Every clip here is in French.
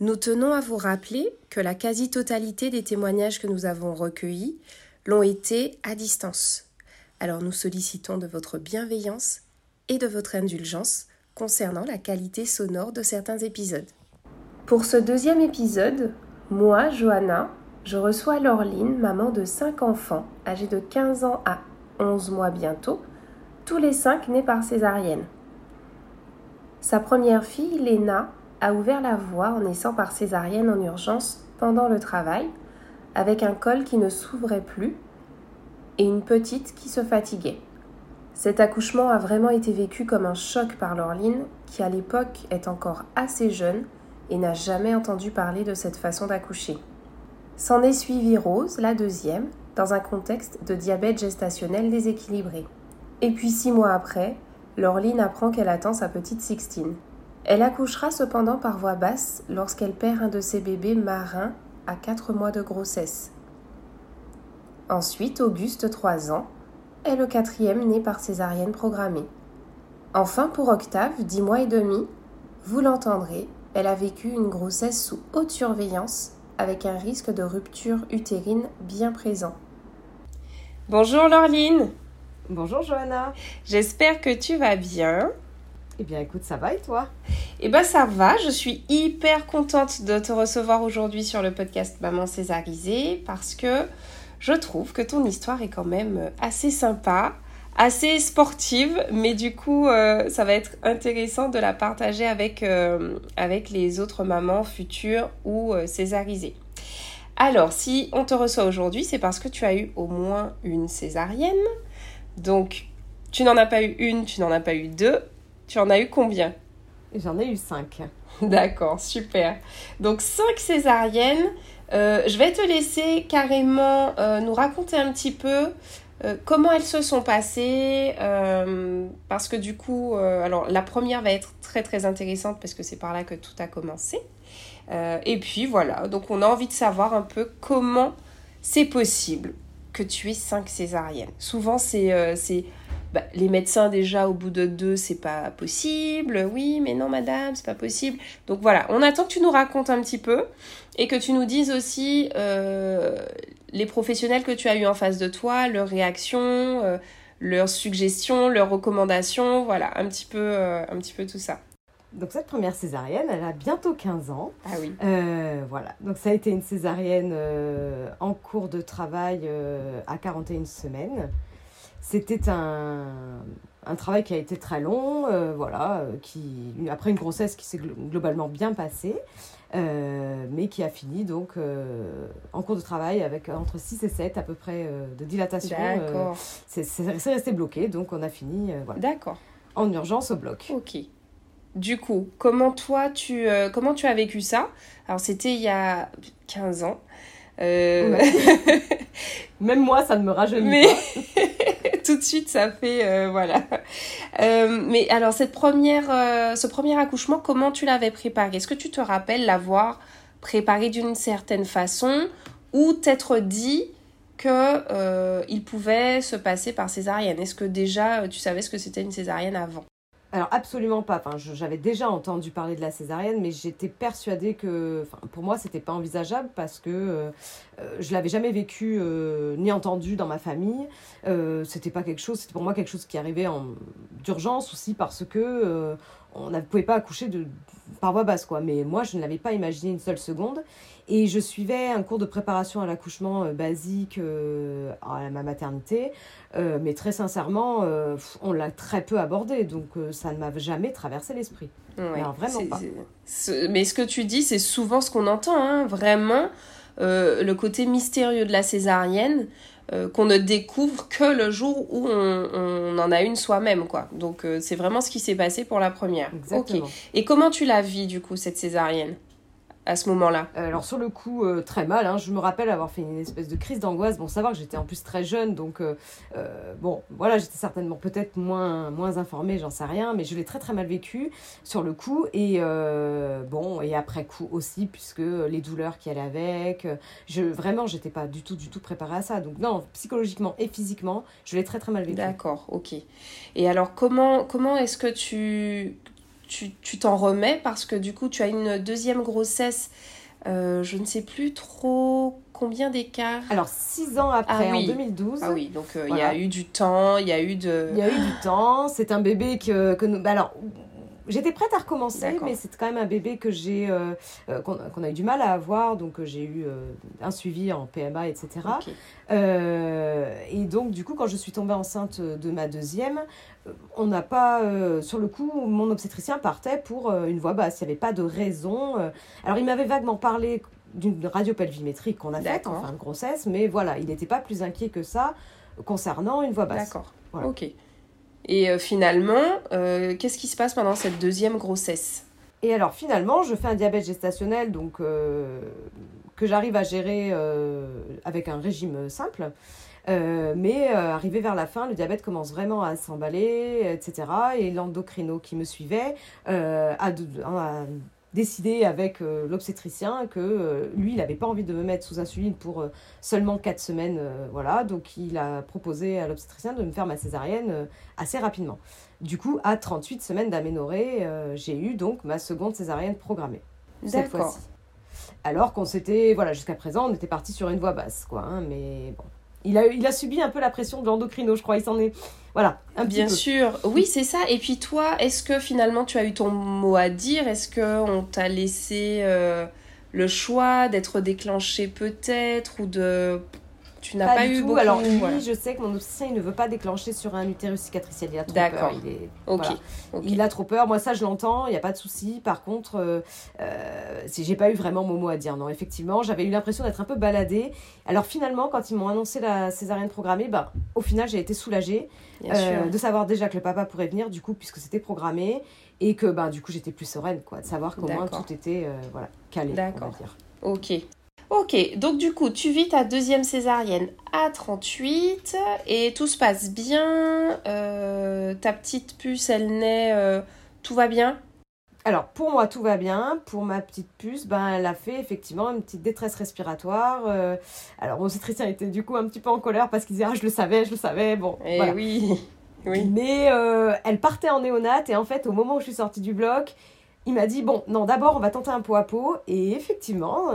Nous tenons à vous rappeler que la quasi-totalité des témoignages que nous avons recueillis l'ont été à distance. Alors nous sollicitons de votre bienveillance et de votre indulgence concernant la qualité sonore de certains épisodes. Pour ce deuxième épisode, moi, Johanna, je reçois Laureline, maman de 5 enfants, âgés de 15 ans à 11 mois bientôt, tous les 5 nés par césarienne. Sa première fille, Léna, a ouvert la voie en naissant par césarienne en urgence pendant le travail, avec un col qui ne s'ouvrait plus et une petite qui se fatiguait. Cet accouchement a vraiment été vécu comme un choc par Laureline, qui à l'époque est encore assez jeune et n'a jamais entendu parler de cette façon d'accoucher. S'en est suivie Rose, la deuxième, dans un contexte de diabète gestationnel déséquilibré. Et puis six mois après, Laureline apprend qu'elle attend sa petite Sixtine. Elle accouchera cependant par voie basse lorsqu'elle perd un de ses bébés marins à quatre mois de grossesse. Ensuite, Auguste, 3 ans, est le quatrième né par césarienne programmée. Enfin, pour Octave, 10 mois et demi, vous l'entendrez, elle a vécu une grossesse sous haute surveillance avec un risque de rupture utérine bien présent. Bonjour Laureline. Bonjour Johanna. J'espère que tu vas bien. Eh bien écoute, ça va et toi? Eh bien ça va, je suis hyper contente de te recevoir aujourd'hui sur le podcast Maman Césarisée parce que je trouve que ton histoire est quand même assez sympa, assez sportive, mais du coup, euh, ça va être intéressant de la partager avec, euh, avec les autres mamans futures ou euh, césarisées. Alors, si on te reçoit aujourd'hui, c'est parce que tu as eu au moins une césarienne. Donc, tu n'en as pas eu une, tu n'en as pas eu deux. Tu en as eu combien? J'en ai eu cinq. D'accord, super. Donc, cinq césariennes. Euh, je vais te laisser carrément euh, nous raconter un petit peu euh, comment elles se sont passées, parce que du coup, alors la première va être très très intéressante parce que c'est par là que tout a commencé. et puis voilà, donc on a envie de savoir un peu comment c'est possible que tu aies cinq césariennes. Souvent, c'est bah, les médecins déjà au bout de deux, c'est pas possible. Oui, mais non, madame, c'est pas possible. Donc voilà, on attend que tu nous racontes un petit peu et que tu nous dises aussi euh, les professionnels que tu as eu en face de toi, leurs réactions, euh, leurs suggestions, leurs recommandations, voilà, un petit peu, euh, un petit peu tout ça. Donc cette première césarienne, elle a bientôt 15 ans. Ah oui. voilà. Donc ça a été une césarienne en cours de travail à 41 semaines. C'était un, un, travail qui a été très long, euh, voilà, euh, qui, après une grossesse qui s'est globalement bien passée, euh, mais qui a fini donc en cours de travail avec entre 6 et 7 à peu près de dilatation. D'accord. c'est resté bloqué, donc on a fini voilà, D'accord. en urgence au bloc. Ok. Du coup, comment toi tu, comment tu as vécu ça? Alors c'était il y a 15 ans. Même moi, ça ne me rajeunit mais... pas. tout de suite, ça fait euh, voilà. Euh, mais alors cette première, euh, ce premier accouchement, comment tu l'avais préparé? Est-ce que tu te rappelles l'avoir préparé d'une certaine façon ou t'être dit que il pouvait se passer par césarienne? Est-ce que déjà tu savais ce que c'était une césarienne avant? Alors absolument pas. J'avais déjà entendu parler de la césarienne, mais j'étais persuadée que, pour moi, c'était pas envisageable parce que euh, euh, je l'avais jamais vécu euh, ni entendu dans ma famille. c'était pas quelque chose. C'était pour moi quelque chose qui arrivait en d'urgence aussi parce que on ne pouvait pas accoucher de, par voie basse, quoi. Mais moi, je ne l'avais pas imaginé une seule seconde. Et je suivais un cours de préparation à l'accouchement basique à ma maternité. mais très sincèrement, on l'a très peu abordé. Donc, ça ne m'a jamais traversé l'esprit. vraiment pas. mais ce que tu dis, c'est souvent ce qu'on entend. Hein, vraiment, le côté mystérieux de la césarienne. Euh, qu'on ne découvre que le jour où on, en a une soi-même, quoi. Donc euh, c'est vraiment ce qui s'est passé pour la première. Exactement. Et comment tu la vis du coup cette césarienne? À ce moment-là euh, Alors sur le coup, euh, très mal. Hein. Je me rappelle avoir fait une espèce de crise d'angoisse. Bon, savoir que j'étais en plus très jeune, donc euh, bon, voilà, j'étais certainement peut-être moins, moins informée, j'en sais rien, mais je l'ai très très mal vécu sur le coup. Et bon, et après coup aussi, puisque les douleurs qui allaient avec, je, vraiment, j'étais pas du tout, du tout préparée à ça. Donc non, psychologiquement et physiquement, je l'ai très très mal vécu. D'accord, ok. Et alors comment, comment est-ce que tu tu t'en remets parce que du coup, tu as une deuxième grossesse. Euh, je ne sais plus trop combien d'écart. Alors, six ans après, ah en 2012. Ah oui, donc euh, il y a eu du temps, il y a eu de... Il y a eu du temps, c'est un bébé que, que nous... Bah, alors, J'étais prête à recommencer, mais c'est quand même un bébé que j'ai, euh, euh, qu'on a eu du mal à avoir, donc euh, j'ai eu un suivi en PMA, etc. et donc du coup, quand je suis tombée enceinte de ma deuxième, on n'a pas, sur le coup, mon obstétricien partait pour une voix basse. Il n'y avait pas de raison. alors il m'avait vaguement parlé d'une radiopelvimétrie qu'on a faite en fin de grossesse, mais voilà, il n'était pas plus inquiet que ça concernant une voix basse. D'accord. Ok. Et euh, finalement, euh, qu'est-ce qui se passe pendant cette deuxième grossesse? Et alors finalement, je fais un diabète gestationnel donc, euh, que j'arrive à gérer avec un régime simple. mais arrivé vers la fin, le diabète commence vraiment à s'emballer, etc. Et l'endocrino qui me suivait a, a, décidé avec euh, l'obstétricien que euh, lui, il n'avait pas envie de me mettre sous insuline pour euh, seulement 4 semaines. voilà, donc il a proposé à l'obstétricien de me faire ma césarienne assez rapidement. Du coup, à 38 semaines d'aménorrhée, j'ai eu donc ma seconde césarienne programmée. Cette fois-ci. Alors qu'on s'était, voilà, jusqu'à présent, on était parti sur une voie basse, quoi. Hein, mais bon, il a, il a subi un peu la pression de l'endocrino, je crois. Il s'en est. Voilà, un Bien sûr, oui, c'est ça. Et puis toi, est-ce que finalement tu as eu ton mot à dire? Est-ce qu'on t'a laissé euh, le choix d'être déclenché peut-être ou de tu n'as pas, eu beaucoup... Alors oui, je sais que mon obstétricien, il ne veut pas déclencher sur un utérus cicatriciel. Il a trop peur. Il, est... ok. il a trop peur. Moi, ça, je l'entends. Il n'y a pas de souci. Par contre, euh, euh, si j'ai pas eu vraiment mon mot à dire. Non, effectivement, j'avais eu l'impression d'être un peu baladée. Alors finalement, quand ils m'ont annoncé la césarienne programmée, bah, au final, j'ai été soulagée euh, de savoir déjà que le papa pourrait venir, du coup, puisque c'était programmé. Et que bah, du coup, j'étais plus sereine, quoi, de savoir qu'au moins tout était voilà, calé. D'accord. Ok. Ok, donc du coup, tu vis ta deuxième césarienne à 38 et tout se passe bien. Euh, ta petite puce, elle naît, euh, tout va bien? Alors, pour moi, tout va bien. Pour ma petite puce, ben, elle a fait effectivement une petite détresse respiratoire. Euh, alors, mon cétricien était du coup un petit peu en colère parce qu'il disait Ah, je le savais, je le savais. Bon, et eh oui. oui. Mais elle partait en néonate et en fait, au moment où je suis sortie du bloc, il m'a dit Bon, non, d'abord, on va tenter un pot à pot. Et effectivement,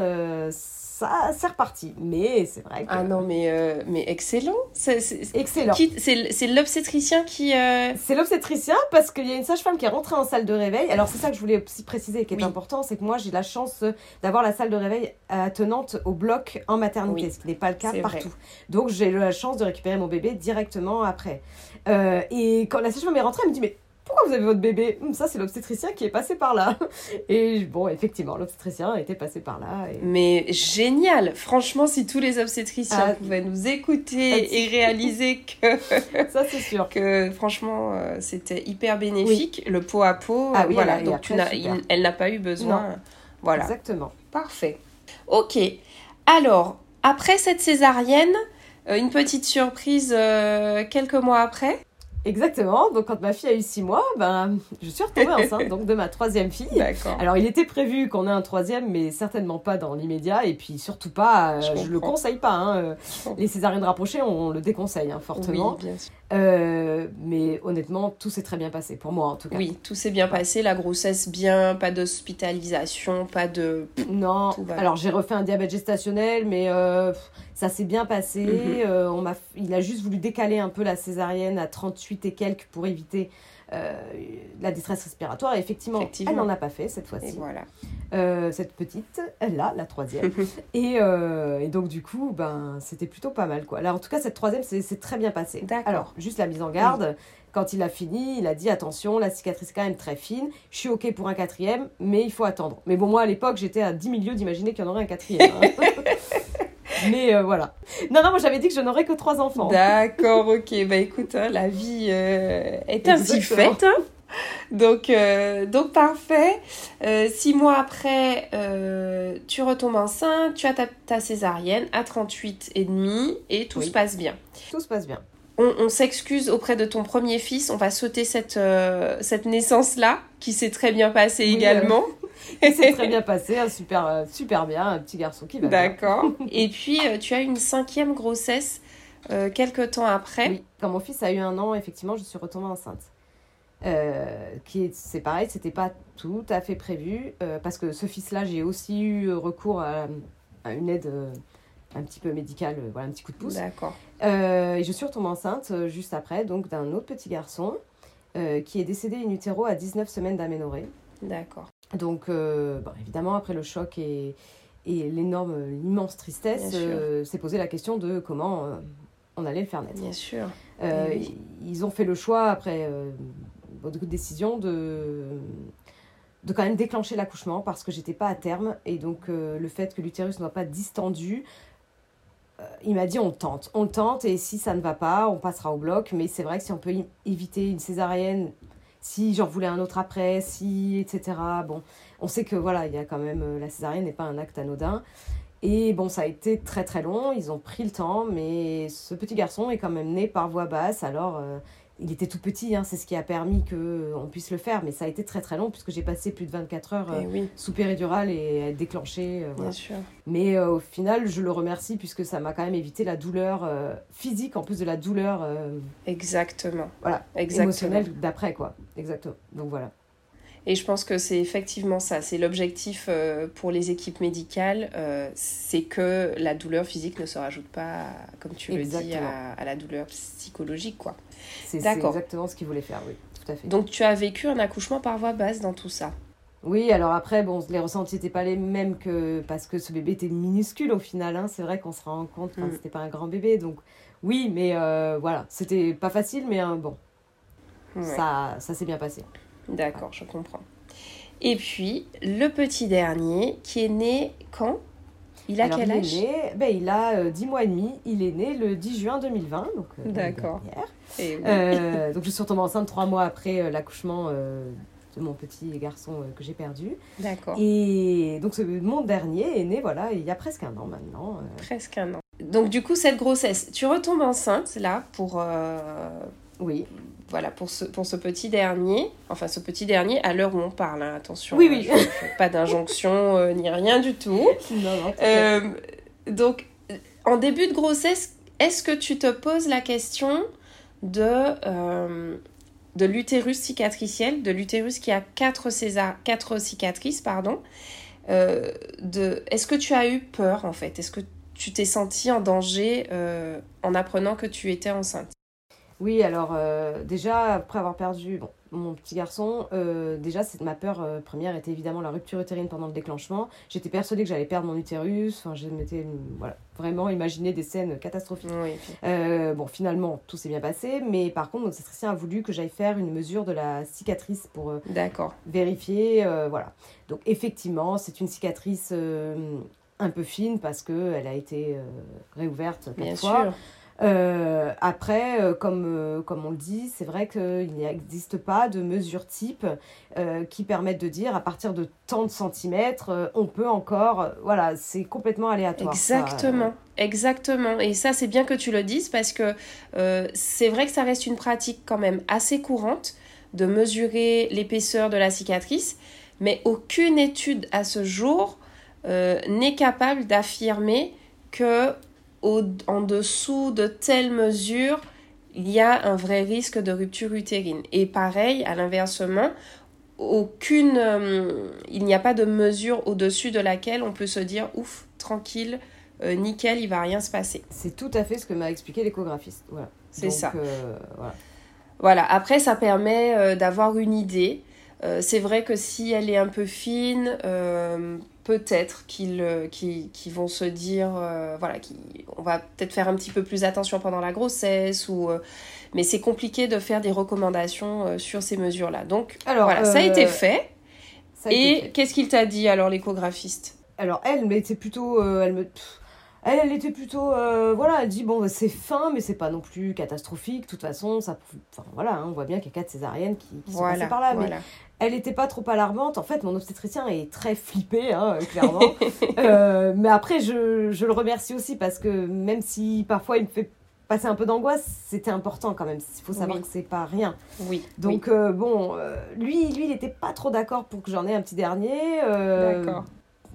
ça, c'est reparti. Mais c'est vrai que... Ah non, mais, euh, mais excellent. C'est, excellent. c'est, l'obstétricien qui... Euh, c'est l'obstétricien parce qu'il y a une sage-femme qui est rentrée en salle de réveil. Alors c'est ça que je voulais aussi préciser qui est important, c'est que moi j'ai la chance d'avoir la salle de réveil attenante au bloc en maternité, ce qui n'est pas le cas partout. Donc j'ai eu la chance de récupérer mon bébé directement après. Euh, et quand la sage-femme est rentrée, elle me dit mais pourquoi vous avez votre bébé hum, Ça, c'est l'obstétricien qui est passé par là. Et bon, effectivement, l'obstétricien était passé par là. Mais génial Franchement, si tous les obstétriciens ah, pouvaient nous écouter et réaliser que. Ça, c'est sûr. Que franchement, euh, c'était hyper bénéfique. Le pot à pot, ah, oui, voilà. donc, tu elle n'a pas eu besoin. Voilà. Exactement. Parfait. Ok. Alors, après cette césarienne, euh, une petite surprise euh, quelques mois après. Exactement. Donc, quand ma fille a eu six mois, ben, je suis retombée enceinte donc de ma troisième fille. Alors, il était prévu qu'on ait un troisième, mais certainement pas dans l'immédiat. Et puis, surtout pas, je, ne le conseille pas. Hein. Euh, les césariennes rapprochées, on le déconseille hein, fortement. Oui, bien sûr. Euh, mais honnêtement, tout s'est très bien passé, pour moi en tout cas. Oui, tout s'est bien passé, la grossesse bien, pas d'hospitalisation, pas de... Non, alors j'ai refait un diabète gestationnel, mais euh, ça s'est bien passé. Mhm. Euh, on m'a, il a juste voulu décaler un peu la césarienne à 38 et quelques pour éviter la détresse respiratoire. Et effectivement, elle n'en a pas fait cette fois-ci. voilà. cette petite, elle là, la troisième. et, et, donc, du coup, ben, c'était plutôt pas mal. Quoi. Alors, en tout cas, cette troisième, c'est très bien passé. Alors, juste la mise en garde. Quand il a fini, il a dit attention, la cicatrice est quand même très fine. Je suis OK pour un quatrième, mais il faut attendre. Mais bon, moi à l'époque, j'étais à 10 milieux d'imaginer qu'il y en aurait un quatrième. Hein. mais euh, voilà. Non, non, moi j'avais dit que je n'aurais que trois enfants. D'accord, ok. Bah écoute, hein, la vie euh, est ainsi faite. Hein. Donc, euh, donc parfait. six mois après, tu retombes enceinte, tu as ta, césarienne à 38 et demi et tout se passe bien. Tout se passe bien on, s'excuse auprès de ton premier fils, on va sauter cette, euh, cette naissance-là, qui s'est très bien passée également. qui s'est très bien passé, super, euh, super bien, un petit garçon qui va D'accord. Et puis, euh, tu as une cinquième grossesse quelques temps après. Oui, quand mon fils a eu un an, effectivement, je suis retombée enceinte. qui c'est pareil, c'était pas tout à fait prévu, parce que ce fils-là, j'ai aussi eu recours à, à une aide un petit peu médical, euh, voilà, un petit coup de pouce. D'accord. Euh, et je suis retombée enceinte euh, juste après, donc d'un autre petit garçon qui est décédé in utero à 19 semaines d'aménorrhée. D'accord. Donc, bon, évidemment, après le choc et, et l'énorme, l'immense tristesse, s'est posé la question de comment on allait le faire naître. Bien sûr. Ils ont fait le choix, après beaucoup de décisions, de de quand même déclencher l'accouchement parce que j'étais pas à terme et donc le fait que l'utérus ne soit pas distendu euh, il m'a dit on tente, on tente et si ça ne va pas, on passera au bloc. Mais c'est vrai que si on peut éviter une césarienne, si j'en voulais un autre après, si, etc. Bon, on sait que voilà, il y a quand même, euh, la césarienne n'est pas un acte anodin. Et bon, ça a été très très long, ils ont pris le temps, mais ce petit garçon est quand même né par voie basse, alors euh, il était tout petit, hein, c'est ce qui a permis qu'on puisse le faire, mais ça a été très très long puisque j'ai passé plus de 24 heures eh euh, sous péridurale et déclenché. Euh, Bien sûr. Mais euh, au final, je le remercie puisque ça m'a quand même évité la douleur physique en plus de la douleur. Exactement. Voilà. Exactement. Émotionnelle d'après, quoi. Exactement. Donc voilà. Et je pense que c'est effectivement ça, c'est l'objectif pour les équipes médicales, c'est que la douleur physique ne se rajoute pas, comme tu le dis, à, à, la douleur psychologique, quoi. C'est exactement ce qu'il voulait faire, oui, tout à fait. Donc tu as vécu un accouchement par voie basse dans tout ça oui, alors après, bon, les ressentis n'étaient pas les mêmes que parce que ce bébé était minuscule au final. Hein. C'est vrai qu'on se rend compte que mm. c'était pas un grand bébé. Donc oui, mais euh, voilà, c'était pas facile, mais euh, bon, ça, ça s'est bien passé. D'accord, je comprends. Et puis, le petit dernier qui est né quand? Il a quel âge? il, ben, il a 10 euh, mois et demi. Il est né le 10 juin 2020. Donc, euh, D'accord. Euh, donc je suis retombée enceinte trois mois après l'accouchement de mon petit garçon que j'ai perdu. D'accord. Et donc ce, mon dernier est né voilà, il y a presque un an maintenant. Presque un an. Donc du coup, cette grossesse, tu retombes enceinte là pour... Oui voilà, pour ce, pour ce petit dernier, enfin ce petit dernier, à l'heure où on parle, hein, attention, oui, oui. Hein, pas d'injonction euh, ni rien du tout. Euh, donc, en début de grossesse, est-ce que tu te poses la question de, euh, de l'utérus cicatriciel, de l'utérus qui a quatre, quatre cicatrices, pardon, de, est-ce que tu as eu peur en fait? Est-ce que tu t'es senti en danger en apprenant que tu étais enceinte? Oui, alors euh, déjà, après avoir perdu mon petit garçon, euh, déjà ma peur euh, première était évidemment la rupture utérine pendant le déclenchement. J'étais persuadée que j'allais perdre mon utérus, enfin, je m'étais voilà, vraiment imaginé des scènes catastrophiques. bon, finalement, tout s'est bien passé, mais par contre, notre a voulu que j'aille faire une mesure de la cicatrice pour vérifier. voilà. Donc effectivement, c'est une cicatrice un peu fine parce qu'elle a été réouverte quatre bien fois. Sûr. Euh, après, euh, comme, euh, comme on le dit, c'est vrai qu'il n'existe pas de mesure type qui permettent de dire à partir de tant de centimètres, on peut encore. voilà, c'est complètement aléatoire. Exactement, exactement. Et ça, c'est bien que tu le dises parce que c'est vrai que ça reste une pratique quand même assez courante de mesurer l'épaisseur de la cicatrice, mais aucune étude à ce jour n'est capable d'affirmer que en dessous de telles mesures, il y a un vrai risque de rupture utérine. Et pareil, à l'inversement, aucune, euh, il n'y a pas de mesure au-dessus de laquelle on peut se dire ouf, tranquille, euh, nickel, il va rien se passer. C'est tout à fait ce que m'a expliqué l'échographiste. Voilà. C'est ça. Euh, voilà. Voilà, après ça permet d'avoir une idée. C'est vrai que si elle est un peu fine, peut-être qu'ils vont se dire, voilà, on va peut-être faire un petit peu plus attention pendant la grossesse ou mais c'est compliqué de faire des recommandations euh, sur ces mesures-là. Donc alors, voilà, ça a été euh, fait. et qu'est-ce qu'il t'a dit alors l'échographiste? Alors elle, mais était plutôt, euh, elle me, elle, elle était plutôt, voilà, elle dit bon c'est fin, mais c'est pas non plus catastrophique. De toute façon, ça, enfin voilà, hein, on voit bien qu'il y a quatre césariennes qui, sont passées par là, mais elle n'était pas trop alarmante. En fait, mon obstétricien est très flippé, hein, clairement. mais après, je, je, le remercie aussi parce que même si parfois il me fait passer un peu d'angoisse, c'était important quand même. Il faut savoir que c'est pas rien. Oui. Donc euh, bon, euh, lui, lui, il n'était pas trop d'accord pour que j'en ai un petit dernier. Euh, d'accord.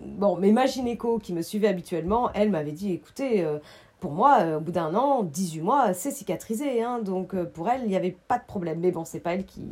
Bon, mais ma gynéco qui me suivait habituellement, elle m'avait dit, écoutez, pour moi, au bout d'un an, 18 mois, c'est cicatrisé. Hein, donc pour elle, il n'y avait pas de problème. Mais bon, c'est pas elle qui,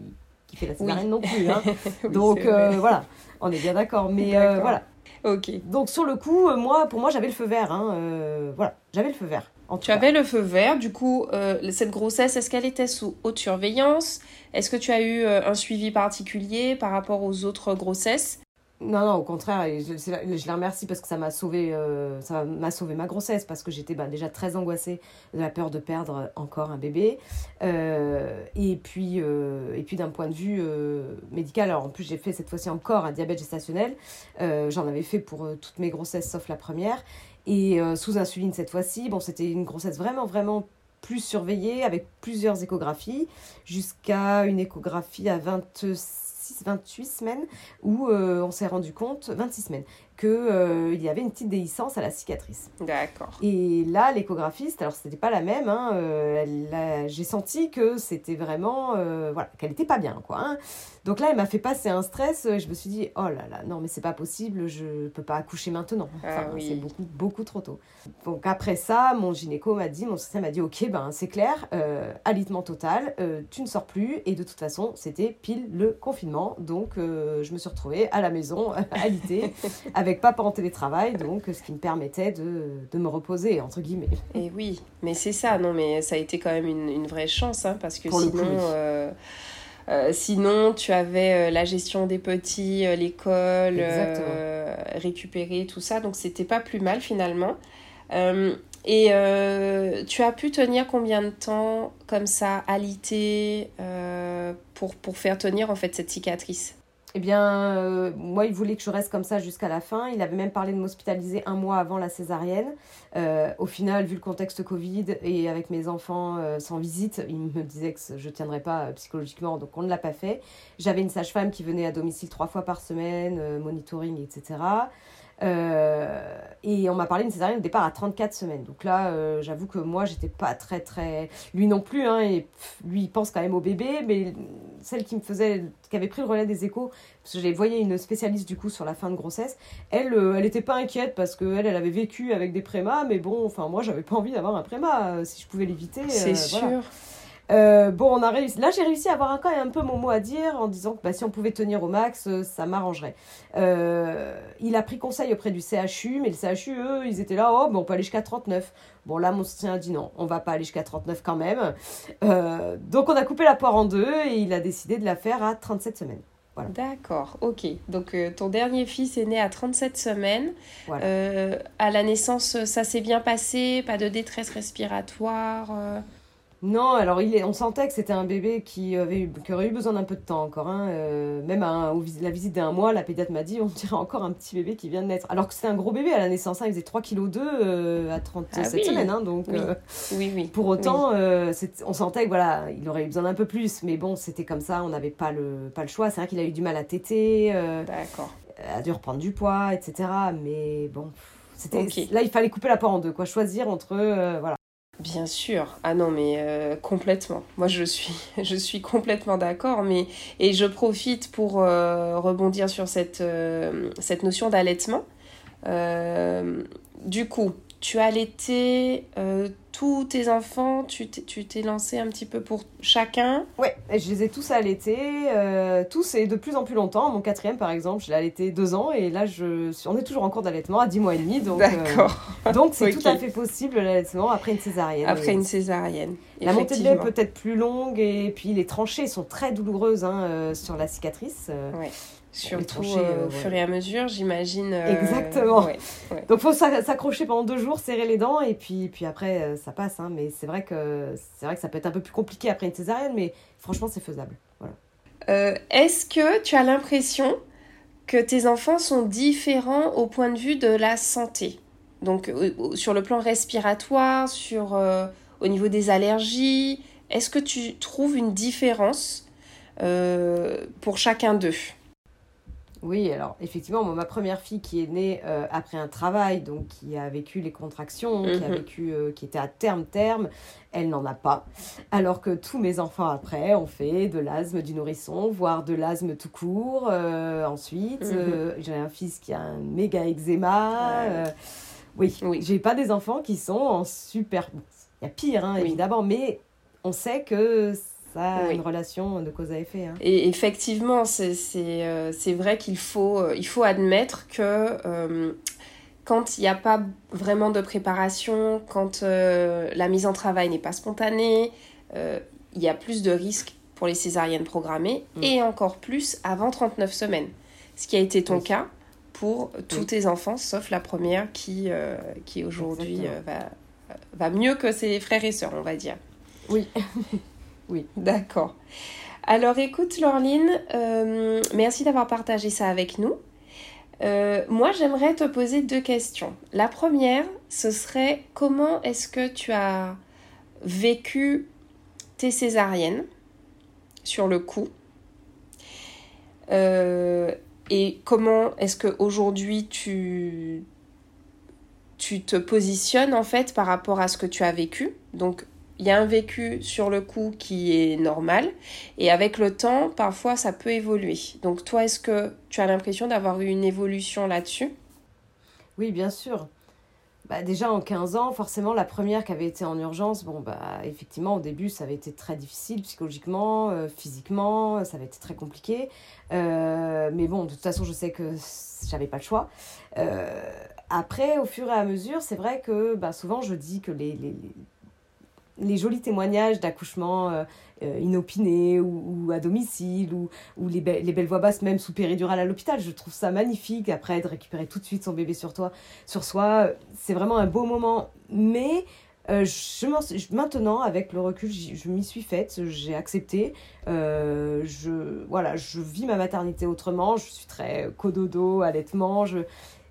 qui fait la césarienne non plus. Hein. donc voilà, on est bien d'accord. Mais voilà. Ok. Donc sur le coup, moi, pour moi, j'avais le feu vert. Hein, voilà, j'avais le feu vert. Tu avais le feu vert, du coup, euh, cette grossesse, est-ce qu'elle était sous haute surveillance? Est-ce que tu as eu euh, un suivi particulier par rapport aux autres grossesses? Non, non, au contraire, je, la remercie parce que ça m'a sauvé, euh, ça m'a sauvé ma grossesse parce que j'étais bah, déjà très angoissée de la peur de perdre encore un bébé. et puis, et puis d'un point de vue médical, alors en plus j'ai fait cette fois-ci encore un diabète gestationnel. J'en avais fait pour toutes mes grossesses sauf la première et euh, sous insuline cette fois-ci. Bon, c'était une grossesse vraiment, vraiment plus surveillée avec plusieurs échographies jusqu'à une échographie à 26, 28 semaines où euh, on s'est rendu compte, 26 semaines, qu'il euh, y avait une petite déhiscence à la cicatrice. D'accord. Et là, l'échographiste, alors c'était pas la même, hein, euh, j'ai senti que c'était vraiment, euh, voilà, qu'elle était pas bien, quoi. Hein. Donc là, elle m'a fait passer un stress. Je me suis dit, oh là là, non, mais c'est pas possible, je peux pas accoucher maintenant. Ah enfin, c'est beaucoup, beaucoup trop tôt. Donc après ça, mon gynéco m'a dit, mon système m'a dit, ok, ben c'est clair, alitement total, tu ne sors plus. Et de toute façon, c'était pile le confinement. Donc je me suis retrouvée à la maison, alitée, avec papa en télétravail, donc ce qui me permettait de, de me reposer, entre guillemets. Et oui, mais c'est ça, non, mais ça a été quand même une, une vraie chance, hein, parce que sinon... Euh, euh, sinon, tu avais euh, la gestion des petits, l'école, récupérer tout ça, donc c'était pas plus mal finalement. et tu as pu tenir combien de temps comme ça, alité, pour, pour faire tenir en fait cette cicatrice? Eh bien, euh, moi, il voulait que je reste comme ça jusqu'à la fin. Il avait même parlé de m'hospitaliser un mois avant la césarienne. Euh, au final, vu le contexte Covid et avec mes enfants euh, sans visite, il me disait que je ne tiendrais pas psychologiquement, donc on ne l'a pas fait. J'avais une sage-femme qui venait à domicile trois fois par semaine, monitoring, etc. Euh, et on m'a parlé d'une césarienne au départ à 34 semaines. Donc là, euh, j'avoue que moi, j'étais pas très, très. Lui non plus, hein, et lui, il pense quand même au bébé, mais celle qui me faisait. qui avait pris le relais des échos, parce que je voyais une spécialiste du coup sur la fin de grossesse, elle, euh, elle était pas inquiète parce qu'elle, elle avait vécu avec des prémas, mais bon, enfin, moi, j'avais pas envie d'avoir un préma si je pouvais l'éviter. C'est sûr. Euh, bon, on a réussi. Là, j'ai réussi à avoir un, quand même un peu mon mot à dire en disant que bah, si on pouvait tenir au max, euh, ça m'arrangerait. Euh, il a pris conseil auprès du CHU, mais le CHU, eux, ils étaient là, oh, on peut aller jusqu'à 39. Bon, là, mon soutien a dit non, on va pas aller jusqu'à 39 quand même. donc, on a coupé la poire en deux et il a décidé de la faire à 37 semaines. Voilà. D'accord, ok. Donc ton dernier fils est né à 37 semaines. à la naissance, ça s'est bien passé Pas de détresse respiratoire non, alors il est, on sentait que c'était un bébé qui, avait qui aurait eu besoin d'un peu de temps encore. Hein. Euh, même à, la visite d'un mois, la pédiatre m'a dit on dirait encore un petit bébé qui vient de naître. Alors que c'était un gros bébé à la naissance, hein. il faisait 3,2 kg euh, à 37 ah semaines. Hein, donc, oui. Euh, oui, Pour autant, on sentait que voilà, il aurait eu besoin d'un peu plus. Mais bon, c'était comme ça, on n'avait pas le, pas le choix. C'est vrai qu'il a eu du mal à téter, a dû reprendre du poids, etc. Mais bon, c'était là, il fallait couper la poire en deux, quoi, choisir entre. voilà. Bien sûr. Ah non, mais euh, complètement. Moi, je suis, je suis complètement d'accord. Et je profite pour euh, rebondir sur cette, euh, notion d'allaitement. du coup, tu as tous tes enfants, tu t'es lancé un petit peu pour chacun Ouais, je les ai tous allaités, euh, tous et de plus en plus longtemps. Mon quatrième, par exemple, je l'ai allaité deux ans et là, je, on est toujours en cours d'allaitement à dix mois et demi. Donc, euh, D'accord. donc c'est tout à fait possible l'allaitement après une césarienne. Après une césarienne. La montée de lait peut être plus longue et puis les tranchées sont très douloureuses hein, euh, sur la cicatrice. Ouais. Surtout euh, au fur et à mesure, j'imagine. Euh, Exactement. Donc il faut s'accrocher pendant deux jours, serrer les dents et puis, puis après euh, ça passe. Hein. Mais c'est vrai, que, vrai que ça peut être un peu plus compliqué après une césarienne, mais franchement c'est faisable. Voilà. Est-ce que tu as l'impression que tes enfants sont différents au point de vue de la santé? Donc sur le plan respiratoire, sur, au niveau des allergies, est-ce que tu trouves une différence pour chacun d'eux? Oui, alors effectivement, ma première fille qui est née euh, après un travail, donc qui a vécu les contractions, qui a mhm. vécu, euh, qui était à terme terme, elle n'en a pas. Alors que tous mes enfants après ont fait de l'asthme du nourrisson, voire de l'asthme tout court. Euh, ensuite, mhm. j'ai un fils qui a un méga eczéma. oui, oui. j'ai pas des enfants qui sont en super. Il y a pire, hein, évidemment, mais on sait que ça a une relation de cause à effet. Hein. Et effectivement, c'est euh, vrai qu'il faut, euh, il faut admettre que euh, quand il n'y a pas vraiment de préparation, quand la mise en travail n'est pas spontanée, il y a plus de risques pour les césariennes programmées mm. et encore plus avant 39 semaines. Ce qui a été ton cas pour tous tes enfants, sauf la première qui, qui aujourd'hui va, va mieux que ses frères et sœurs, on va dire. Oui. Oui, d'accord. Alors écoute, Laureline, euh, merci d'avoir partagé ça avec nous. Euh, moi, j'aimerais te poser deux questions. La première, ce serait comment est-ce que tu as vécu tes césariennes sur le coup? Euh, et comment est-ce qu'aujourd'hui tu, tu te positionnes en fait par rapport à ce que tu as vécu? Il y a un vécu sur le coup qui est normal et avec le temps, parfois ça peut évoluer. Donc toi, est-ce que tu as l'impression d'avoir eu une évolution là-dessus? Oui, bien sûr. Bah, déjà en 15 ans, forcément, la première qui avait été en urgence, bon, bah, effectivement, au début, ça avait été très difficile psychologiquement, euh, physiquement, ça avait été très compliqué. Euh, mais bon, de toute façon, je sais que j'avais pas le choix. Euh, après, au fur et à mesure, c'est vrai que bah, souvent, je dis que les, les, les jolis témoignages d'accouchement euh, euh, inopinés ou, à domicile ou, les, les, belles voix basses même sous péridurale à l'hôpital. Je trouve ça magnifique après de récupérer tout de suite son bébé sur toi, sur soi. C'est vraiment un beau moment. Mais euh, maintenant, avec le recul, je m'y suis faite, j'ai accepté. je, voilà, je vis ma maternité autrement. Je suis très cododo, allaitement.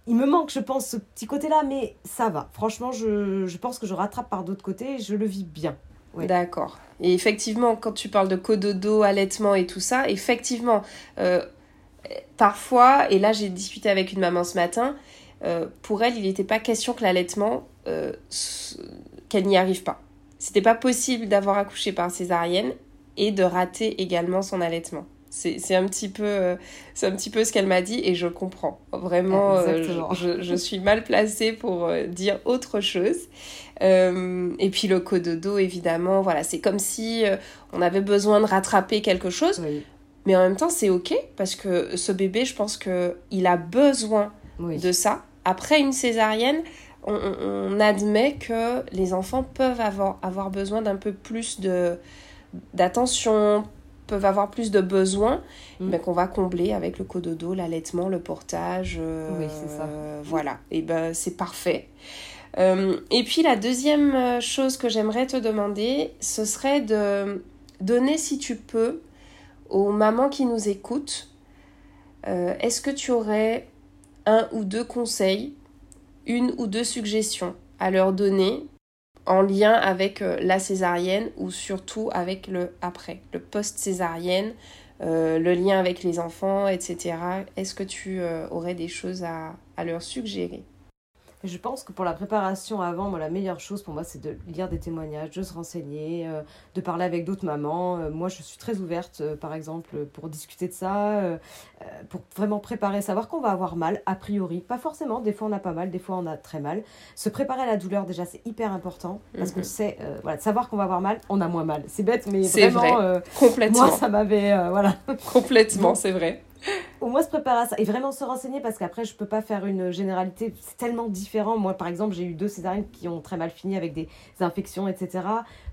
Il me manque, je pense, ce petit côté-là, mais ça va. Franchement, je, je pense que je rattrape par d'autres côtés et je le vis bien. D'accord. Et effectivement, quand tu parles de cododo, allaitement et tout ça, effectivement, euh, parfois, et là j'ai discuté avec une maman ce matin, euh, pour elle, il n'était pas question que l'allaitement, euh, qu'elle n'y arrive pas. C'était pas possible d'avoir accouché par césarienne et de rater également son allaitement. C'est un petit peu euh, c'est un petit peu ce qu'elle m'a dit et je comprends. Vraiment, euh, je, je, suis mal placée pour euh, dire autre chose. et puis le cododo, évidemment, voilà, c'est comme si on avait besoin de rattraper quelque chose. Mais en même temps, c'est ok parce que ce bébé, je pense que il a besoin de ça. Après une césarienne, on, on, admet que les enfants peuvent avoir, avoir besoin d'un peu plus de d'attention, peuvent avoir plus de besoins, mm. mais qu'on va combler avec le cododo, l'allaitement, le portage. Euh, oui, c'est ça. voilà, et ben c'est parfait. Euh, et puis la deuxième chose que j'aimerais te demander, ce serait de donner, si tu peux, aux mamans qui nous écoutent, euh, est-ce que tu aurais un ou deux conseils, une ou deux suggestions à leur donner en lien avec euh, la césarienne ou surtout avec le après, le post-césarienne, euh, le lien avec les enfants, etc. Est-ce que tu euh, aurais des choses à, leur suggérer? Je pense que pour la préparation avant, moi, la meilleure chose pour moi, c'est de lire des témoignages, de se renseigner, euh, de parler avec d'autres mamans. Euh, moi, je suis très ouverte, euh, par exemple, pour discuter de ça, pour vraiment préparer, savoir qu'on va avoir mal, a priori. Pas forcément, des fois on a pas mal, des fois on a très mal. Se préparer à la douleur, déjà, c'est hyper important, parce que c'est, mhm. voilà, savoir qu'on va avoir mal, on a moins mal. C'est bête, mais vraiment, vrai. Complètement. moi, ça m'avait, voilà. Complètement, c'est vrai au moins se préparer à ça et vraiment se renseigner parce qu'après je peux pas faire une généralité. C'est tellement différent. Moi par exemple j'ai eu deux césariennes qui ont très mal fini avec des infections etc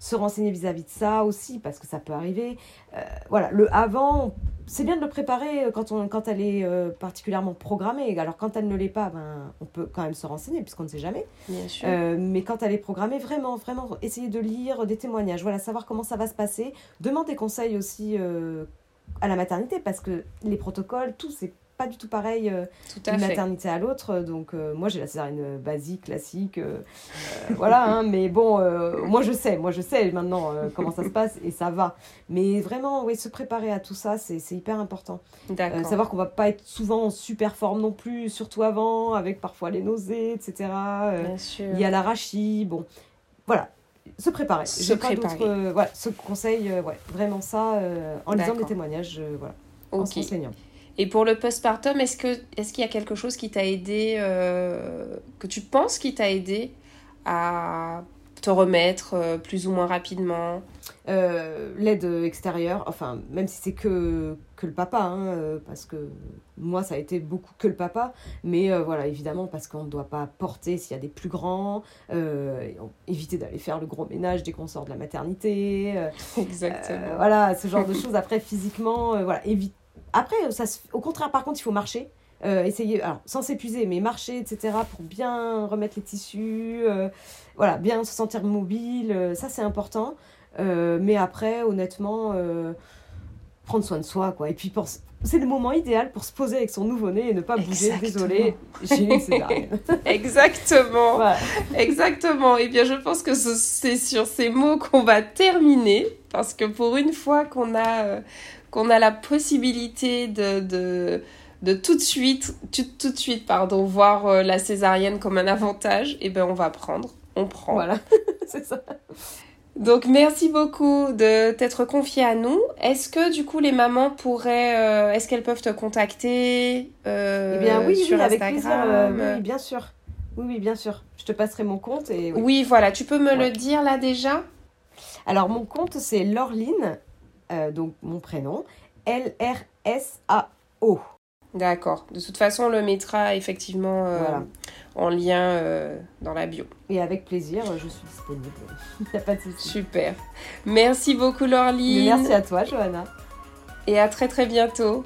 se renseigner vis-à-vis de ça aussi parce que ça peut arriver. Euh, voilà. Le avant c'est bien de le préparer quand on quand elle est euh, particulièrement programmée. Alors quand elle ne l'est pas ben on peut quand même se renseigner puisqu'on ne sait jamais. Bien sûr. Euh, mais quand elle est programmée vraiment vraiment essayer de lire des témoignages. Voilà savoir comment ça va se passer. Demander conseil aussi à la maternité parce que les protocoles, tout, c'est pas du tout pareil euh, d'une maternité à l'autre. Donc, euh, moi, j'ai la césarienne basique, classique. Euh, voilà, hein, mais bon, moi, je sais, moi, je sais maintenant comment ça se passe et ça va. Mais vraiment, oui, se préparer à tout ça, c'est hyper important. savoir qu'on va pas être souvent en super forme non plus, surtout avant, avec parfois les nausées, etc. Il y a l'arachie. Bon, voilà, se préparer. Se préparer. Euh, voilà, ce conseil, euh, ouais, vraiment ça, euh, en lisant des témoignages, voilà, en s'enseignant. Et pour le postpartum, est-ce que est-ce qu'il y a quelque chose qui t'a aidé, que tu penses qui t'a aidé à te remettre euh, plus ou moins rapidement euh, L'aide extérieure, enfin, même si c'est que, que le papa, hein, euh, parce que moi, ça a été beaucoup que le papa, mais voilà, évidemment, parce qu'on ne doit pas porter s'il y a des plus grands, éviter d'aller faire le gros ménage dès qu'on sort de la maternité. Exactement. voilà, ce genre de choses. Après, physiquement, voilà, évite. Après, ça au contraire, par contre, il faut marcher. Euh, essayer, alors sans s'épuiser, mais marcher, etc., pour bien remettre les tissus, euh, voilà, bien se sentir mobile, euh, ça c'est important. mais après, honnêtement, prendre soin de soi, quoi. Et puis, c'est le moment idéal pour se poser avec son nouveau-né et ne pas bouger. Désolée, j'ai une. Exactement. Exactement. Et bien, je pense que c'est sur ces mots qu'on va terminer, parce que pour une fois qu'on a, qu'on a la possibilité de de tout de suite, tout, de suite, pardon, voir euh, la césarienne comme un avantage, et eh ben on va prendre, on prend. Voilà, c'est ça. Donc merci beaucoup de t'être confiée à nous. Est-ce que du coup les mamans pourraient, euh, est-ce qu'elles peuvent te contacter euh, Eh bien oui, sur avec plaisir. oui, bien sûr. Oui, oui, bien sûr. Je te passerai mon compte et. Oui, voilà. Tu peux me le dire là déjà? Alors mon compte c'est Laureline, donc mon prénom, L R S A O. D'accord. De toute façon, on le mettra effectivement euh, en lien euh, dans la bio. Et avec plaisir, je suis disponible. Il n'y a pas de souci. Super. Merci beaucoup, Laureline. Merci à toi, Johanna. Et à très très bientôt.